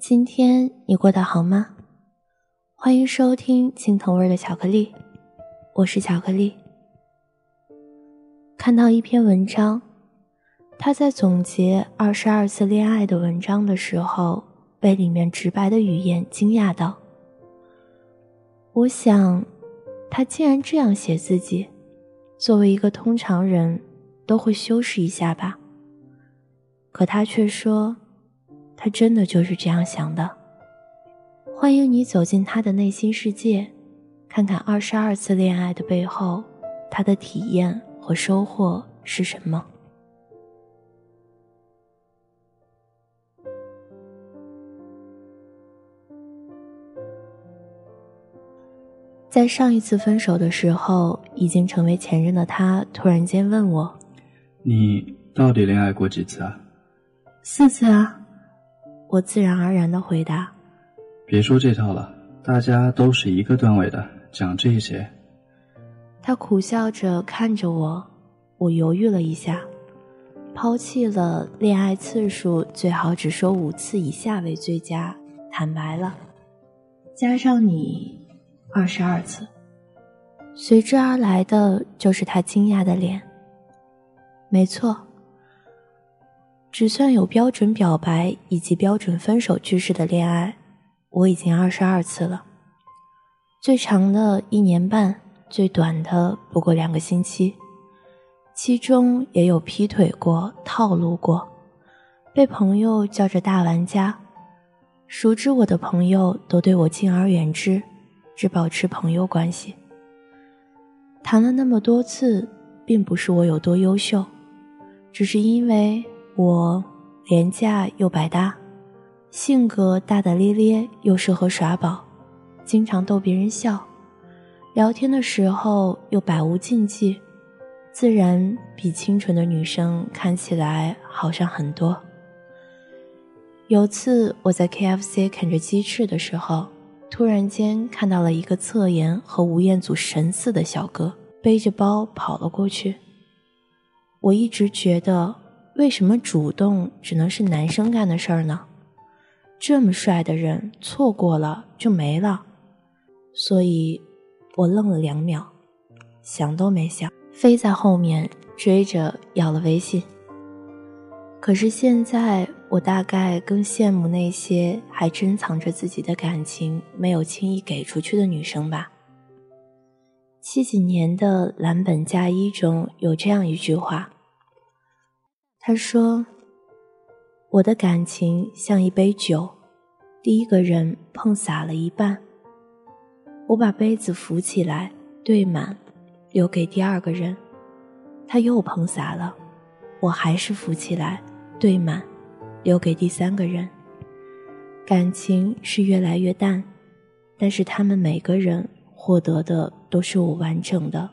今天你过得好吗？欢迎收听青藤味的巧克力，我是巧克力。看到一篇文章，他在总结二十二次恋爱的文章的时候，被里面直白的语言惊讶到。我想，他竟然这样写自己，作为一个通常人都会修饰一下吧。可他却说。他真的就是这样想的。欢迎你走进他的内心世界，看看二十二次恋爱的背后，他的体验和收获是什么。在上一次分手的时候，已经成为前任的他突然间问我：“你到底恋爱过几次啊？”“四次啊。”我自然而然的回答：“别说这套了，大家都是一个段位的，讲这些。”他苦笑着看着我，我犹豫了一下，抛弃了恋爱次数最好只说五次以下为最佳，坦白了，加上你，二十二次。随之而来的就是他惊讶的脸。没错。只算有标准表白以及标准分手句式的恋爱，我已经二十二次了。最长的一年半，最短的不过两个星期，其中也有劈腿过、套路过，被朋友叫着大玩家。熟知我的朋友都对我敬而远之，只保持朋友关系。谈了那么多次，并不是我有多优秀，只是因为。我廉价又百搭，性格大大咧咧又适合耍宝，经常逗别人笑，聊天的时候又百无禁忌，自然比清纯的女生看起来好上很多。有次我在 KFC 啃着鸡翅的时候，突然间看到了一个侧颜和吴彦祖神似的小哥，背着包跑了过去。我一直觉得。为什么主动只能是男生干的事儿呢？这么帅的人错过了就没了，所以我愣了两秒，想都没想，飞在后面追着要了微信。可是现在我大概更羡慕那些还珍藏着自己的感情没有轻易给出去的女生吧。七几年的蓝本嫁衣中有这样一句话。他说：“我的感情像一杯酒，第一个人碰洒了一半。我把杯子扶起来，兑满，留给第二个人。他又碰洒了，我还是扶起来，兑满，留给第三个人。感情是越来越淡，但是他们每个人获得的都是我完整的、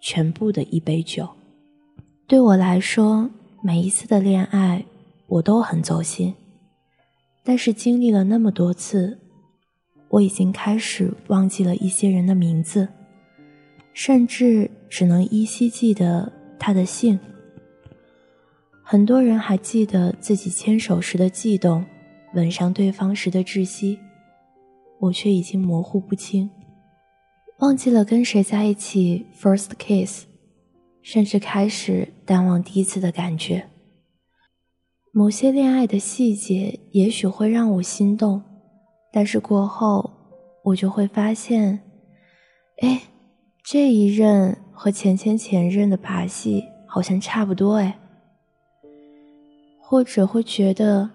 全部的一杯酒。对我来说。”每一次的恋爱，我都很走心，但是经历了那么多次，我已经开始忘记了一些人的名字，甚至只能依稀记得他的姓。很多人还记得自己牵手时的悸动，吻上对方时的窒息，我却已经模糊不清，忘记了跟谁在一起 first kiss。甚至开始淡忘第一次的感觉。某些恋爱的细节也许会让我心动，但是过后我就会发现，哎，这一任和前前前任的把戏好像差不多哎。或者会觉得，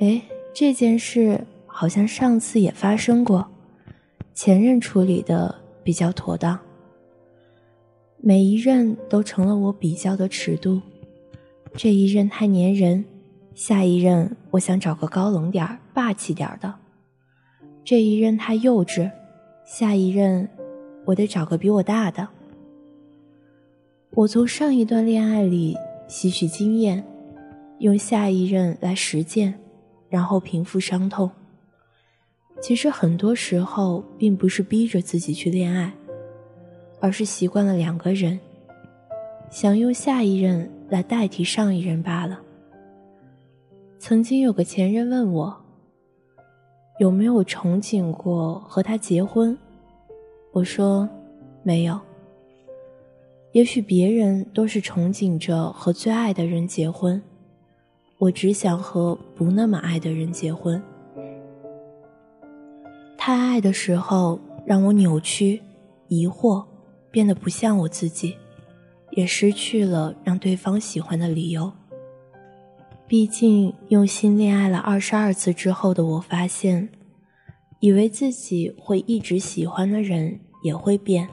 哎，这件事好像上次也发生过，前任处理的比较妥当。每一任都成了我比较的尺度，这一任太粘人，下一任我想找个高冷点儿、霸气点儿的；这一任太幼稚，下一任我得找个比我大的。我从上一段恋爱里吸取经验，用下一任来实践，然后平复伤痛。其实很多时候并不是逼着自己去恋爱。而是习惯了两个人，想用下一任来代替上一任罢了。曾经有个前任问我，有没有憧憬过和他结婚？我说没有。也许别人都是憧憬着和最爱的人结婚，我只想和不那么爱的人结婚。太爱的时候让我扭曲、疑惑。变得不像我自己，也失去了让对方喜欢的理由。毕竟用心恋爱了二十二次之后的我发现，以为自己会一直喜欢的人也会变，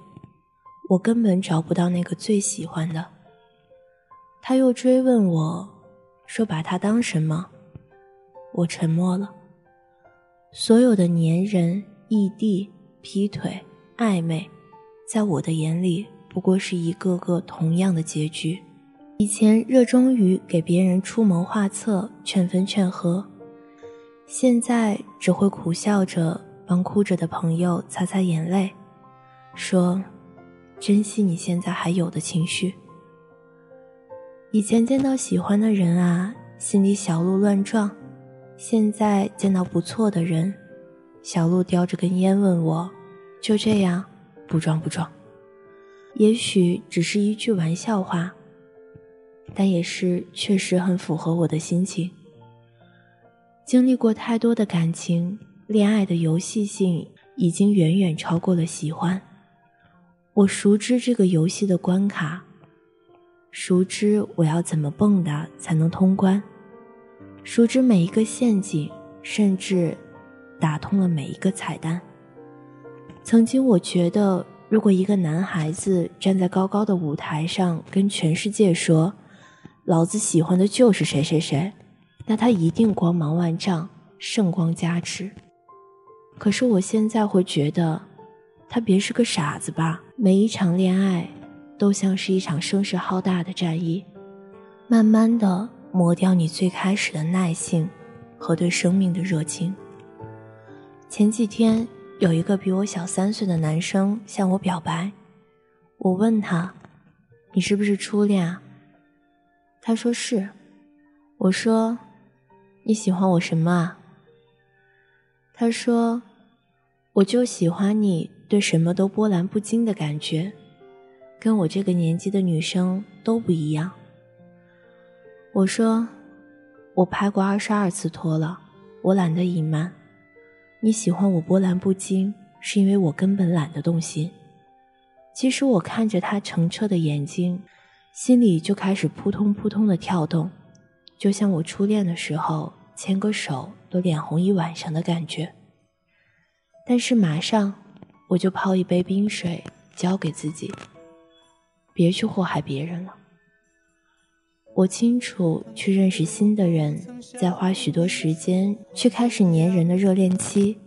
我根本找不到那个最喜欢的。他又追问我，说把他当什么？我沉默了。所有的粘人、异地、劈腿、暧昧。在我的眼里，不过是一个个同样的结局。以前热衷于给别人出谋划策、劝分劝和，现在只会苦笑着帮哭着的朋友擦擦眼泪，说：“珍惜你现在还有的情绪。”以前见到喜欢的人啊，心里小鹿乱撞；现在见到不错的人，小鹿叼着根烟问我：“就这样？”不装不装，也许只是一句玩笑话，但也是确实很符合我的心情。经历过太多的感情，恋爱的游戏性已经远远超过了喜欢。我熟知这个游戏的关卡，熟知我要怎么蹦跶才能通关，熟知每一个陷阱，甚至打通了每一个彩蛋。曾经我觉得，如果一个男孩子站在高高的舞台上，跟全世界说：“老子喜欢的就是谁谁谁”，那他一定光芒万丈，圣光加持。可是我现在会觉得，他别是个傻子吧？每一场恋爱，都像是一场声势浩大的战役，慢慢的磨掉你最开始的耐性和对生命的热情。前几天。有一个比我小三岁的男生向我表白，我问他：“你是不是初恋啊？”他说是。我说：“你喜欢我什么啊？”他说：“我就喜欢你对什么都波澜不惊的感觉，跟我这个年纪的女生都不一样。”我说：“我拍过二十二次拖了，我懒得隐瞒。”你喜欢我波澜不惊，是因为我根本懒得动心。其实我看着他澄澈的眼睛，心里就开始扑通扑通的跳动，就像我初恋的时候牵个手都脸红一晚上的感觉。但是马上我就泡一杯冰水，交给自己，别去祸害别人了。我清楚，去认识新的人，再花许多时间去开始粘人的热恋期，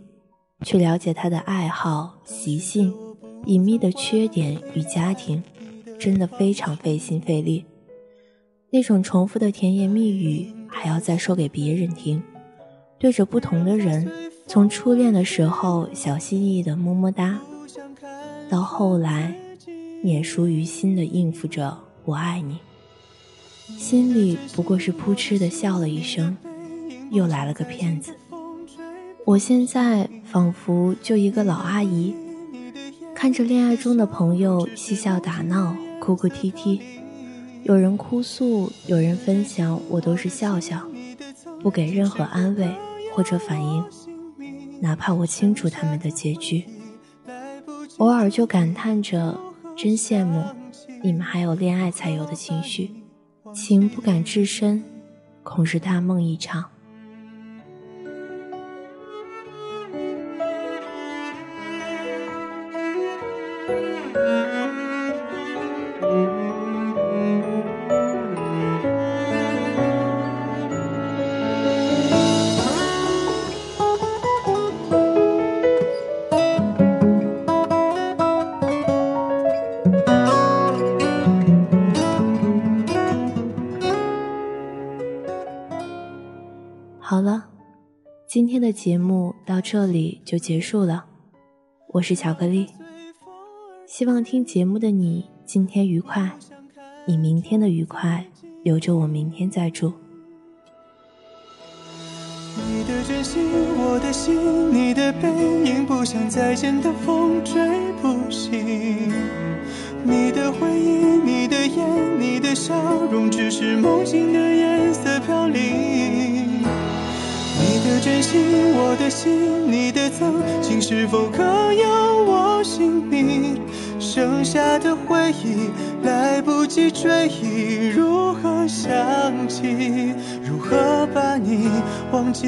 去了解他的爱好、习性、隐秘的缺点与家庭，真的非常费心费力。那种重复的甜言蜜语还要再说给别人听，对着不同的人，从初恋的时候小心翼翼的么么哒，到后来免熟于心的应付着“我爱你”。心里不过是扑哧的笑了一声，又来了个骗子。我现在仿佛就一个老阿姨，看着恋爱中的朋友嬉笑打闹、哭哭啼啼，有人哭诉，有人分享，我都是笑笑，不给任何安慰或者反应，哪怕我清楚他们的结局，偶尔就感叹着，真羡慕你们还有恋爱才有的情绪。情不敢至深，恐是大梦一场。好了，今天的节目到这里就结束了。我是巧克力，希望听节目的你今天愉快，你明天的愉快留着我明天再祝。你的真心，我的心，你的背影，不像再见的风吹不醒。你的回忆，你的眼，你的笑容，只是梦境的颜色飘零。你的真心，我的心，你的曾经，是否刻有我姓名？剩下的回忆，来不及追忆，如何想起？如何把你忘记？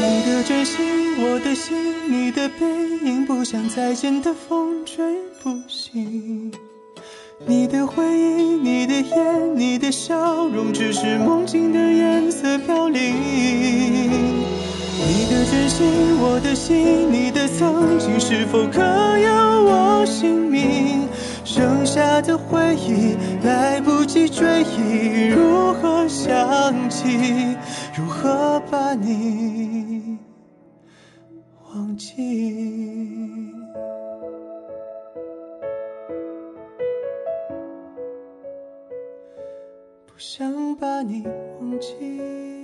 你的真心，我的心，你的背影，不像再见的风吹不醒。你的回忆，你的眼，你的笑容，只是梦境的颜色飘零。你的真心，我的心，你的曾经，是否刻有我姓名？剩下的回忆，来不及追忆，如何想起？如何把你忘记？想把你忘记。